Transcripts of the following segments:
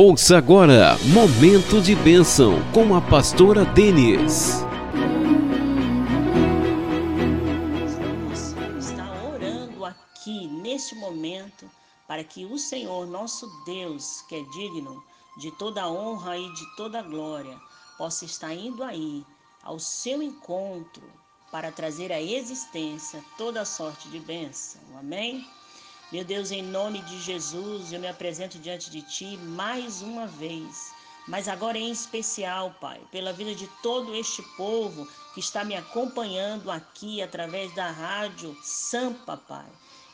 Ouça agora Momento de Bênção com a pastora Denise. Vamos estar orando aqui neste momento para que o Senhor, nosso Deus, que é digno de toda honra e de toda glória, possa estar indo aí ao seu encontro para trazer à existência toda sorte de bênção. Amém? Meu Deus, em nome de Jesus, eu me apresento diante de Ti mais uma vez, mas agora em especial, Pai, pela vida de todo este povo que está me acompanhando aqui através da rádio Sampa, Pai.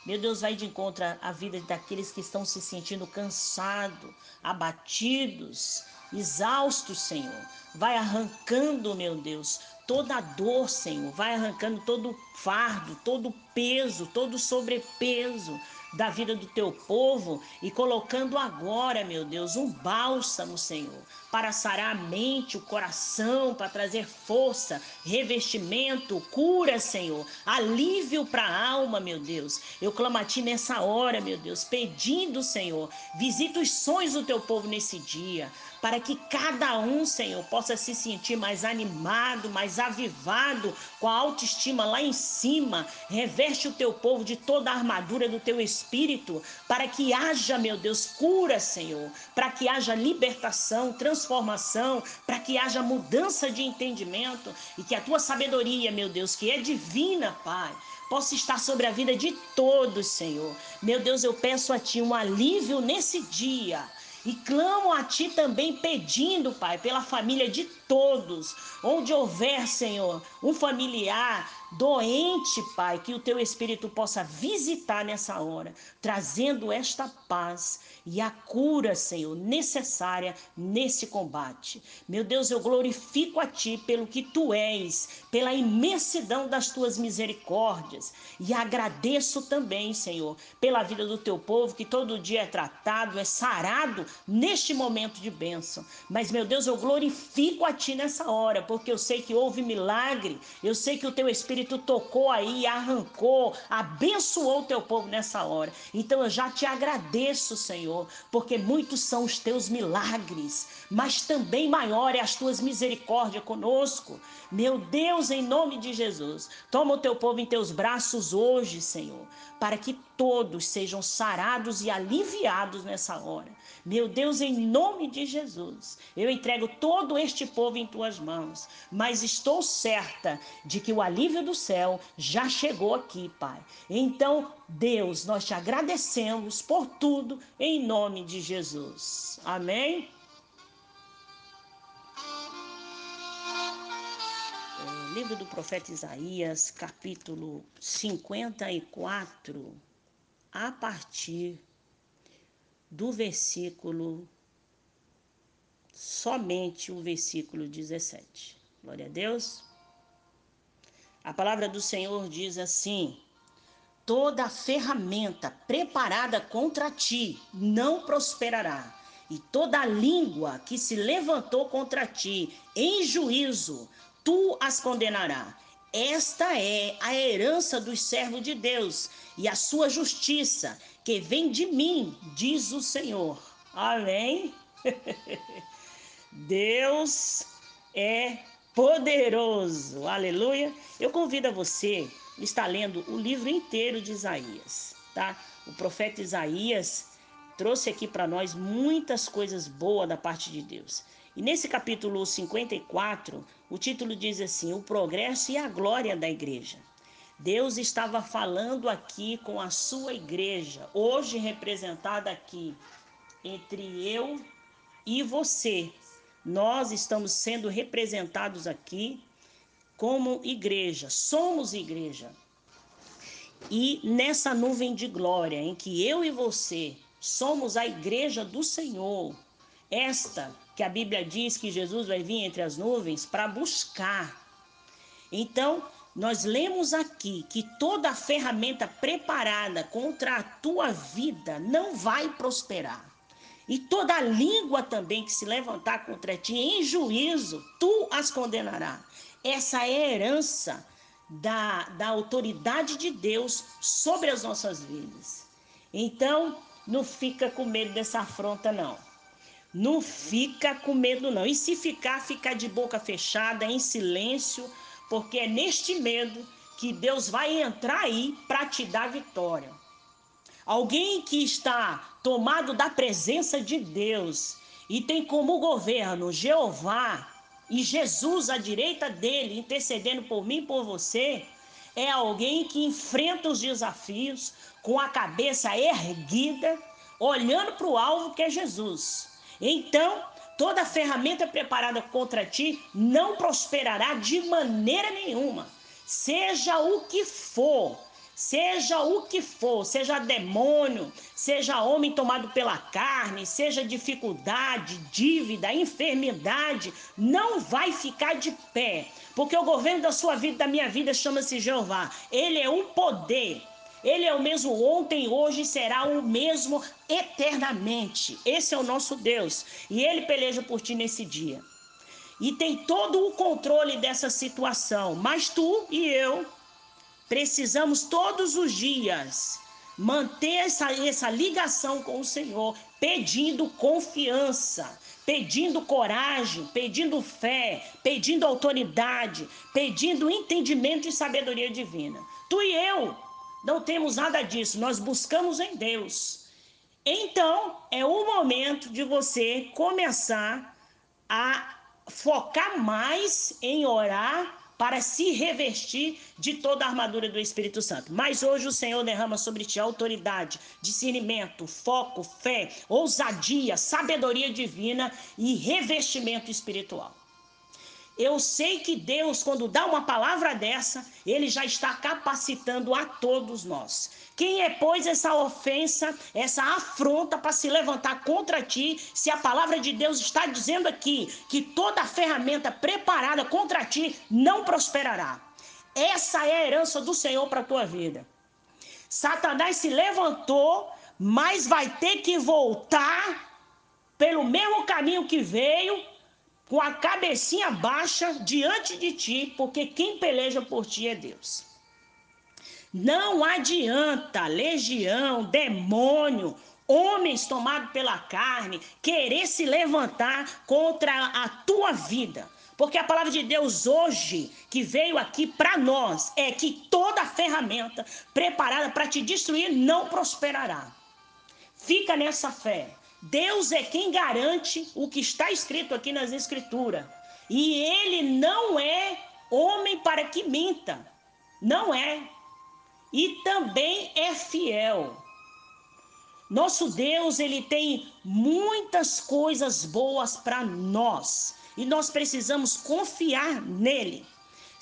Meu Deus, vai de encontro à vida daqueles que estão se sentindo cansados, abatidos, exaustos, Senhor. Vai arrancando, meu Deus, toda a dor, Senhor. Vai arrancando todo o fardo, todo o peso, todo o sobrepeso da vida do teu povo e colocando agora, meu Deus, um bálsamo, Senhor, para sarar a mente, o coração, para trazer força, revestimento, cura, Senhor, alívio para a alma, meu Deus. Eu clamo a Ti nessa hora, meu Deus, pedindo, Senhor, visita os sonhos do teu povo nesse dia, para que cada um, Senhor, possa se sentir mais animado, mais avivado, com a autoestima lá em cima. Reveste o teu povo de toda a armadura do teu espírito, para que haja, meu Deus, cura, Senhor, para que haja libertação, transformação, para que haja mudança de entendimento e que a tua sabedoria, meu Deus, que é divina, Pai, possa estar sobre a vida de todos, Senhor. Meu Deus, eu peço a Ti um alívio nesse dia e clamo a Ti também pedindo, Pai, pela família de todos. Onde houver, Senhor, um familiar doente, Pai, que o Teu Espírito possa visitar nessa hora, trazendo esta paz e a cura, Senhor, necessária nesse combate. Meu Deus, eu glorifico a Ti pelo que Tu és, pela imensidão das Tuas misericórdias e agradeço também, Senhor, pela vida do Teu povo que todo dia é tratado, é sarado neste momento de bênção. Mas, meu Deus, eu glorifico a Ti nessa hora, porque eu sei que houve milagre, eu sei que o Teu Espírito tocou aí, arrancou, abençoou o Teu povo nessa hora. Então, eu já te agradeço, Senhor, porque muitos são os Teus milagres, mas também maior é as Tuas misericórdias conosco. Meu Deus, em nome de Jesus, toma o Teu povo em Teus braços hoje, Senhor, para que todos sejam sarados e aliviados nessa hora. Meu Deus, em nome de Jesus, eu entrego todo este povo em tuas mãos, mas estou certa de que o alívio do céu já chegou aqui, Pai. Então, Deus, nós te agradecemos por tudo em nome de Jesus. Amém. É, livro do profeta Isaías, capítulo 54, a partir do versículo, somente o versículo 17. Glória a Deus. A palavra do Senhor diz assim: toda ferramenta preparada contra ti não prosperará, e toda língua que se levantou contra ti em juízo, tu as condenarás. Esta é a herança dos servos de Deus e a sua justiça, que vem de mim, diz o Senhor. Amém? Deus é poderoso. Aleluia. Eu convido a você a estar lendo o livro inteiro de Isaías, tá? O profeta Isaías trouxe aqui para nós muitas coisas boas da parte de Deus. E nesse capítulo 54, o título diz assim: O progresso e a glória da igreja. Deus estava falando aqui com a sua igreja, hoje representada aqui entre eu e você. Nós estamos sendo representados aqui como igreja, somos igreja. E nessa nuvem de glória em que eu e você somos a igreja do Senhor, esta que a Bíblia diz que Jesus vai vir entre as nuvens para buscar. Então, nós lemos aqui que toda ferramenta preparada contra a tua vida não vai prosperar. E toda língua também que se levantar contra ti em juízo, tu as condenarás. Essa é a herança da, da autoridade de Deus sobre as nossas vidas. Então, não fica com medo dessa afronta, não. Não fica com medo, não. E se ficar, fica de boca fechada, em silêncio, porque é neste medo que Deus vai entrar aí para te dar vitória. Alguém que está tomado da presença de Deus e tem como governo Jeová e Jesus à direita dele, intercedendo por mim e por você, é alguém que enfrenta os desafios com a cabeça erguida, olhando para o alvo que é Jesus. Então, toda ferramenta preparada contra ti não prosperará de maneira nenhuma. Seja o que for, seja o que for, seja demônio, seja homem tomado pela carne, seja dificuldade, dívida, enfermidade, não vai ficar de pé, porque o governo da sua vida, da minha vida, chama-se Jeová. Ele é o poder ele é o mesmo ontem, hoje e será o mesmo eternamente. Esse é o nosso Deus. E ele peleja por ti nesse dia. E tem todo o controle dessa situação. Mas tu e eu precisamos todos os dias manter essa, essa ligação com o Senhor, pedindo confiança, pedindo coragem, pedindo fé, pedindo autoridade, pedindo entendimento e sabedoria divina. Tu e eu não temos nada disso, nós buscamos em Deus. Então, é o momento de você começar a focar mais em orar para se revestir de toda a armadura do Espírito Santo. Mas hoje o Senhor derrama sobre ti autoridade, discernimento, foco, fé, ousadia, sabedoria divina e revestimento espiritual. Eu sei que Deus, quando dá uma palavra dessa, ele já está capacitando a todos nós. Quem é, pois, essa ofensa, essa afronta para se levantar contra ti, se a palavra de Deus está dizendo aqui que toda ferramenta preparada contra ti não prosperará? Essa é a herança do Senhor para a tua vida. Satanás se levantou, mas vai ter que voltar pelo mesmo caminho que veio com a cabecinha baixa diante de ti, porque quem peleja por ti é Deus. Não adianta legião, demônio, homens tomados pela carne querer se levantar contra a tua vida. Porque a palavra de Deus hoje, que veio aqui para nós, é que toda ferramenta preparada para te destruir não prosperará. Fica nessa fé. Deus é quem garante o que está escrito aqui nas Escrituras. E ele não é homem para que minta. Não é. E também é fiel. Nosso Deus, ele tem muitas coisas boas para nós. E nós precisamos confiar nele.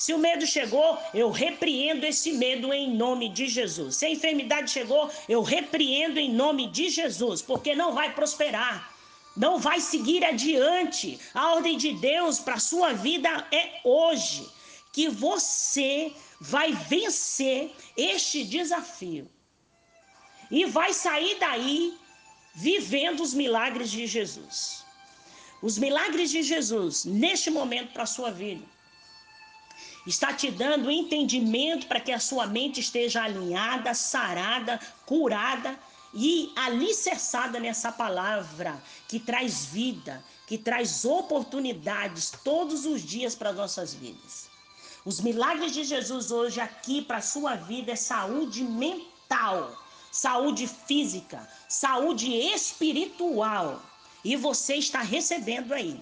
Se o medo chegou, eu repreendo esse medo em nome de Jesus. Se a enfermidade chegou, eu repreendo em nome de Jesus, porque não vai prosperar. Não vai seguir adiante. A ordem de Deus para sua vida é hoje que você vai vencer este desafio e vai sair daí vivendo os milagres de Jesus. Os milagres de Jesus neste momento para a sua vida está te dando entendimento para que a sua mente esteja alinhada, sarada, curada e alicerçada nessa palavra que traz vida, que traz oportunidades todos os dias para nossas vidas. Os milagres de Jesus hoje aqui para a sua vida é saúde mental, saúde física, saúde espiritual. E você está recebendo aí.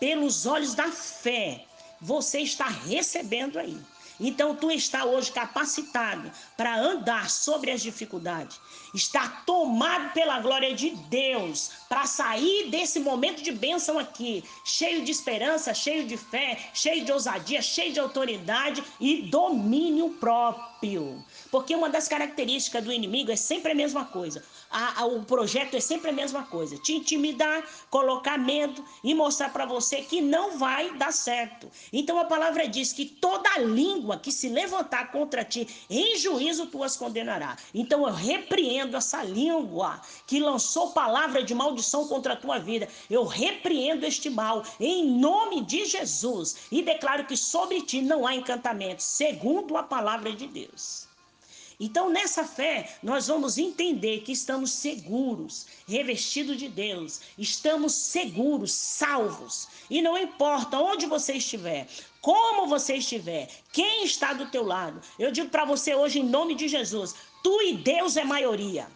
Pelos olhos da fé, você está recebendo aí. Então tu está hoje capacitado para andar sobre as dificuldades, está tomado pela glória de Deus para sair desse momento de bênção aqui, cheio de esperança, cheio de fé, cheio de ousadia, cheio de autoridade e domínio próprio. Porque uma das características do inimigo é sempre a mesma coisa. A, a, o projeto é sempre a mesma coisa: te intimidar, colocar medo e mostrar para você que não vai dar certo. Então a palavra diz que toda língua que se levantar contra ti, em juízo tu as condenará. Então eu repreendo essa língua que lançou palavra de maldição contra a tua vida. Eu repreendo este mal em nome de Jesus e declaro que sobre ti não há encantamento, segundo a palavra de Deus. Então, nessa fé, nós vamos entender que estamos seguros, revestidos de Deus, estamos seguros, salvos. E não importa onde você estiver, como você estiver, quem está do teu lado, eu digo para você hoje, em nome de Jesus, tu e Deus é maioria.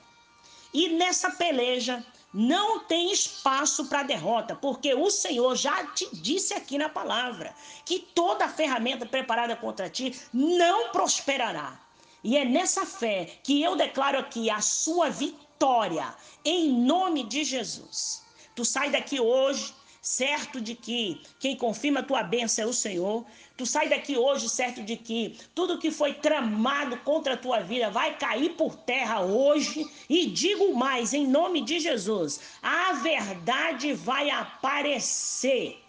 E nessa peleja, não tem espaço para derrota, porque o Senhor já te disse aqui na palavra que toda ferramenta preparada contra ti não prosperará. E é nessa fé que eu declaro aqui a sua vitória, em nome de Jesus. Tu sai daqui hoje certo de que quem confirma a tua bênção é o Senhor. Tu sai daqui hoje certo de que tudo que foi tramado contra a tua vida vai cair por terra hoje. E digo mais, em nome de Jesus, a verdade vai aparecer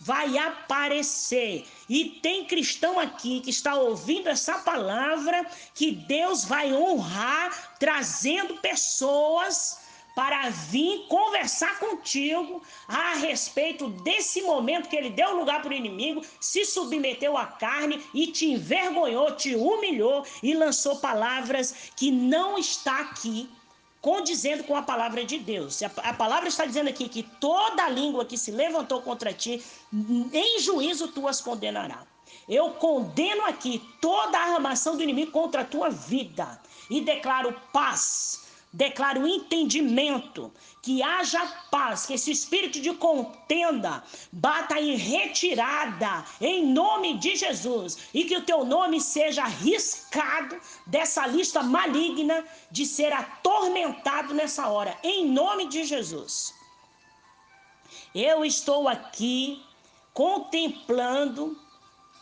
vai aparecer. E tem cristão aqui que está ouvindo essa palavra que Deus vai honrar trazendo pessoas para vir conversar contigo a respeito desse momento que ele deu lugar para o inimigo, se submeteu à carne e te envergonhou, te humilhou e lançou palavras que não está aqui condizendo com a palavra de Deus. A, palavra está dizendo aqui que toda língua que se levantou contra ti, em juízo tu as condenarás. Eu condeno aqui toda a armação do inimigo contra a tua vida e declaro paz declaro entendimento, que haja paz, que esse espírito de contenda bata em retirada, em nome de Jesus, e que o teu nome seja riscado dessa lista maligna de ser atormentado nessa hora, em nome de Jesus. Eu estou aqui contemplando,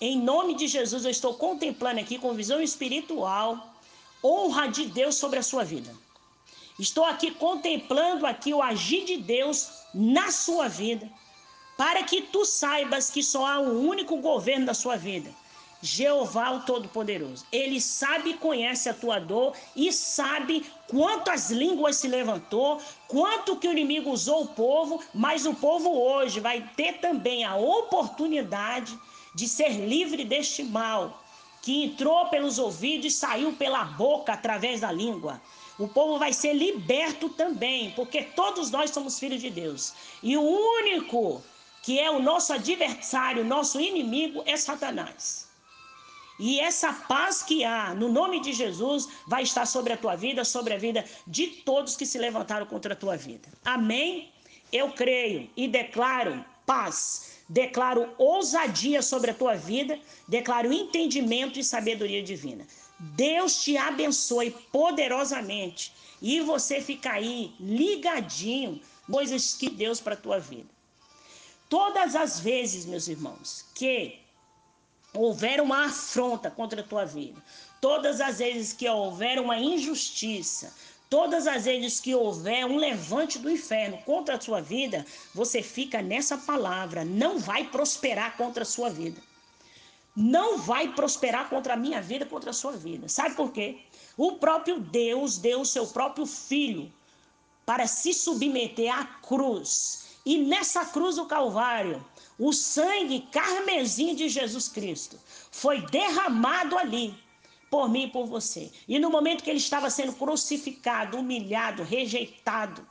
em nome de Jesus, eu estou contemplando aqui com visão espiritual, honra de Deus sobre a sua vida. Estou aqui contemplando aqui o agir de Deus na sua vida, para que tu saibas que só há um único governo da sua vida. Jeová o Todo-Poderoso. Ele sabe e conhece a tua dor e sabe quantas línguas se levantou, quanto que o inimigo usou o povo, mas o povo hoje vai ter também a oportunidade de ser livre deste mal que entrou pelos ouvidos e saiu pela boca através da língua. O povo vai ser liberto também, porque todos nós somos filhos de Deus. E o único que é o nosso adversário, nosso inimigo, é Satanás. E essa paz que há no nome de Jesus vai estar sobre a tua vida, sobre a vida de todos que se levantaram contra a tua vida. Amém? Eu creio e declaro paz, declaro ousadia sobre a tua vida, declaro entendimento e sabedoria divina. Deus te abençoe poderosamente e você fica aí ligadinho coisas que Deus para tua vida. Todas as vezes, meus irmãos, que houver uma afronta contra a tua vida, todas as vezes que houver uma injustiça, todas as vezes que houver um levante do inferno contra a sua vida, você fica nessa palavra, não vai prosperar contra a sua vida não vai prosperar contra a minha vida, contra a sua vida. Sabe por quê? O próprio Deus deu o seu próprio filho para se submeter à cruz. E nessa cruz do Calvário, o sangue carmesim de Jesus Cristo foi derramado ali por mim e por você. E no momento que ele estava sendo crucificado, humilhado, rejeitado,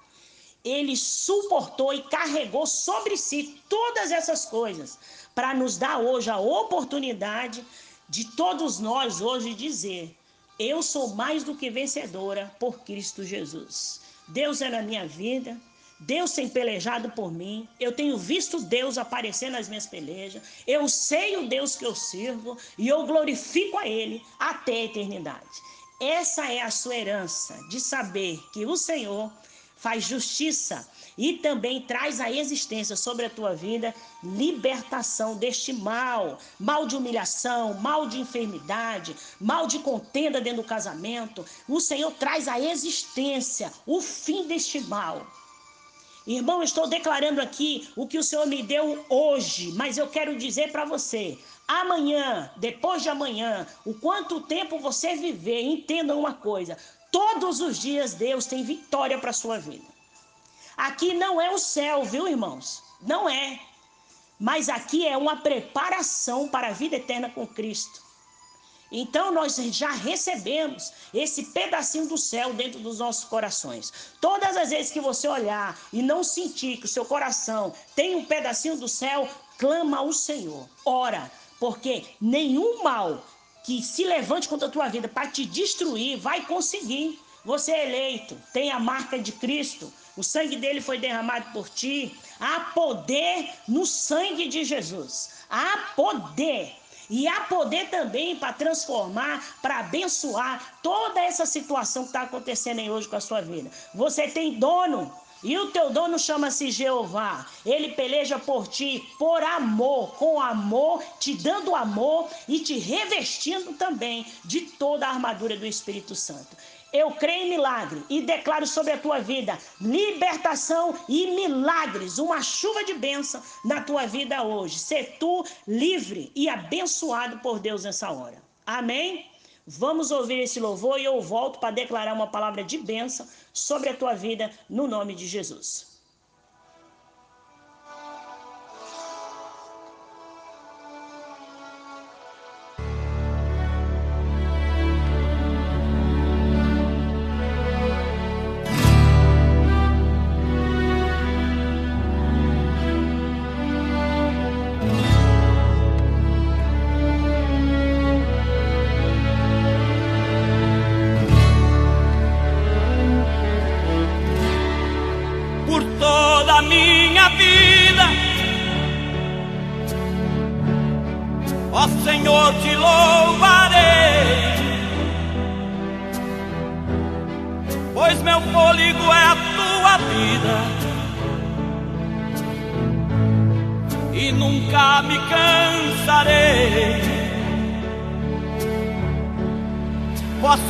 ele suportou e carregou sobre si todas essas coisas para nos dar hoje a oportunidade de todos nós hoje dizer: eu sou mais do que vencedora por Cristo Jesus. Deus é na minha vida, Deus tem pelejado por mim, eu tenho visto Deus aparecer nas minhas pelejas, eu sei o Deus que eu sirvo e eu glorifico a Ele até a eternidade. Essa é a sua herança de saber que o Senhor faz justiça e também traz à existência sobre a tua vida libertação deste mal, mal de humilhação, mal de enfermidade, mal de contenda dentro do casamento. O Senhor traz à existência o fim deste mal. Irmão, estou declarando aqui o que o Senhor me deu hoje, mas eu quero dizer para você: amanhã, depois de amanhã, o quanto tempo você viver, entenda uma coisa: Todos os dias Deus tem vitória para a sua vida. Aqui não é o céu, viu, irmãos? Não é. Mas aqui é uma preparação para a vida eterna com Cristo. Então nós já recebemos esse pedacinho do céu dentro dos nossos corações. Todas as vezes que você olhar e não sentir que o seu coração tem um pedacinho do céu, clama ao Senhor. Ora, porque nenhum mal que se levante contra a tua vida para te destruir vai conseguir. Você é eleito, tem a marca de Cristo, o sangue dele foi derramado por ti. Há poder no sangue de Jesus. Há poder. E há poder também para transformar, para abençoar toda essa situação que está acontecendo hoje com a sua vida. Você tem dono, e o teu dono chama-se Jeová. Ele peleja por ti por amor, com amor, te dando amor e te revestindo também de toda a armadura do Espírito Santo. Eu creio em milagre e declaro sobre a tua vida libertação e milagres, uma chuva de bênção na tua vida hoje. Ser tu livre e abençoado por Deus nessa hora. Amém? Vamos ouvir esse louvor e eu volto para declarar uma palavra de bênção sobre a tua vida no nome de Jesus.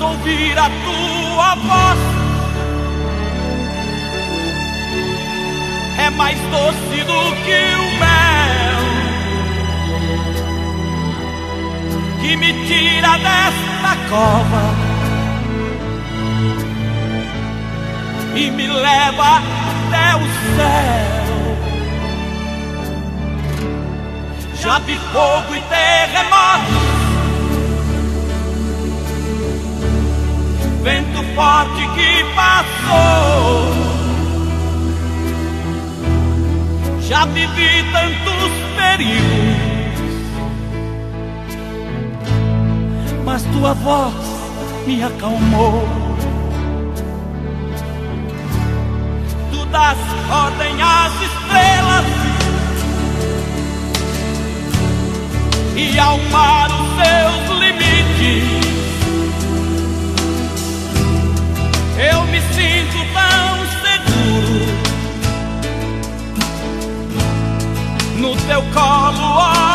Ouvir a tua voz, é mais doce do que o mel. que me tira desta cova e me leva até o céu. Já vi fogo e terremoto, vento forte que passou. Já vivi tantos perigos mas tua voz me acalmou. Tu das ordem às estrelas e ao mar os seus teu colo altíssimo.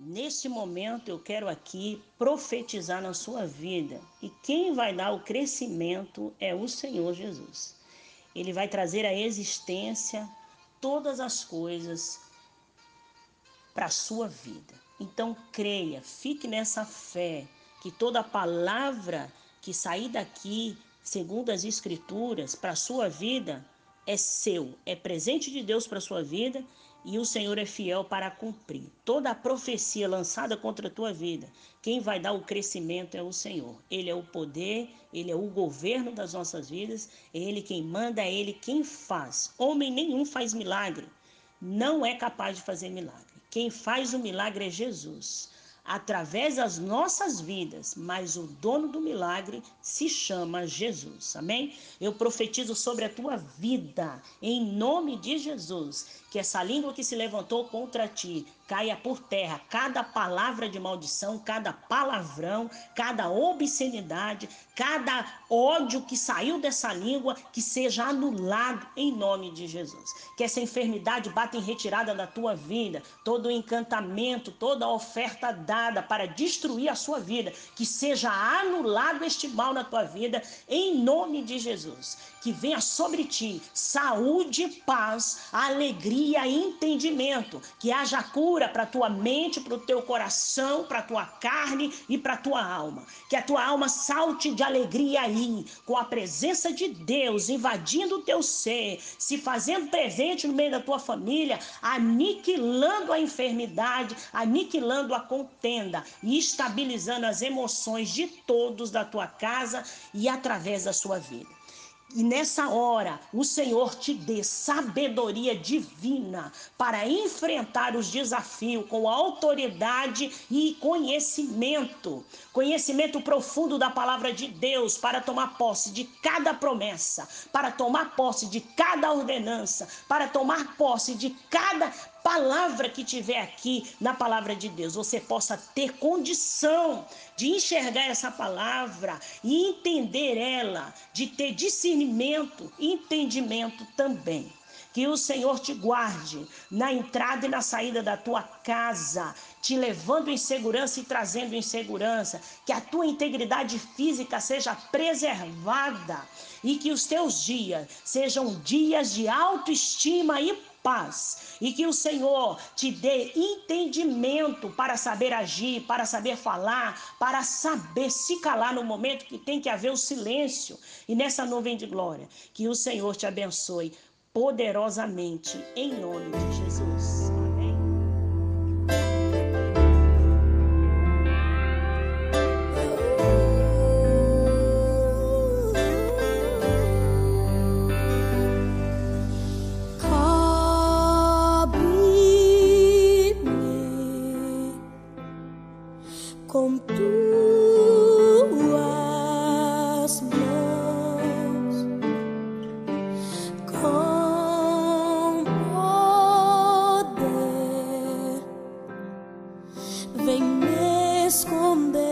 Neste momento eu quero aqui profetizar na sua vida. E quem vai dar o crescimento é o Senhor Jesus. Ele vai trazer à existência todas as coisas para a sua vida. Então creia, fique nessa fé que toda palavra que sair daqui, segundo as escrituras, para a sua vida é seu, é presente de Deus para a sua vida e o Senhor é fiel para cumprir. Toda a profecia lançada contra a tua vida, quem vai dar o crescimento é o Senhor. Ele é o poder, ele é o governo das nossas vidas, é ele quem manda, é ele quem faz. Homem nenhum faz milagre, não é capaz de fazer milagre. Quem faz o milagre é Jesus através das nossas vidas, mas o dono do milagre se chama Jesus. Amém? Eu profetizo sobre a tua vida, em nome de Jesus, que essa língua que se levantou contra ti caia por terra. Cada palavra de maldição, cada palavrão, cada obscenidade, cada ódio que saiu dessa língua, que seja anulado em nome de Jesus. Que essa enfermidade bata em retirada da tua vida, todo o encantamento, toda a oferta dada para destruir a sua vida, que seja anulado este mal na tua vida, em nome de Jesus. Que venha sobre ti saúde, paz, alegria e entendimento. Que haja cura para tua mente, para o teu coração, para tua carne e para tua alma. Que a tua alma salte de alegria aí, com a presença de Deus invadindo o teu ser, se fazendo presente no meio da tua família, aniquilando a enfermidade, aniquilando a contenda e estabilizando as emoções de todos da tua casa e através da sua vida. E nessa hora, o Senhor te dê sabedoria divina para enfrentar os desafios com autoridade e conhecimento. Conhecimento profundo da palavra de Deus para tomar posse de cada promessa, para tomar posse de cada ordenança, para tomar posse de cada palavra que tiver aqui na palavra de Deus, você possa ter condição de enxergar essa palavra e entender ela, de ter discernimento e entendimento também. Que o Senhor te guarde na entrada e na saída da tua casa, te levando em segurança e trazendo em segurança. Que a tua integridade física seja preservada e que os teus dias sejam dias de autoestima e paz e que o Senhor te dê entendimento para saber agir, para saber falar, para saber se calar no momento que tem que haver o silêncio e nessa nuvem de glória. Que o Senhor te abençoe poderosamente em nome de Jesus. vem me esconder.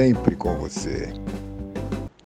Sempre com você.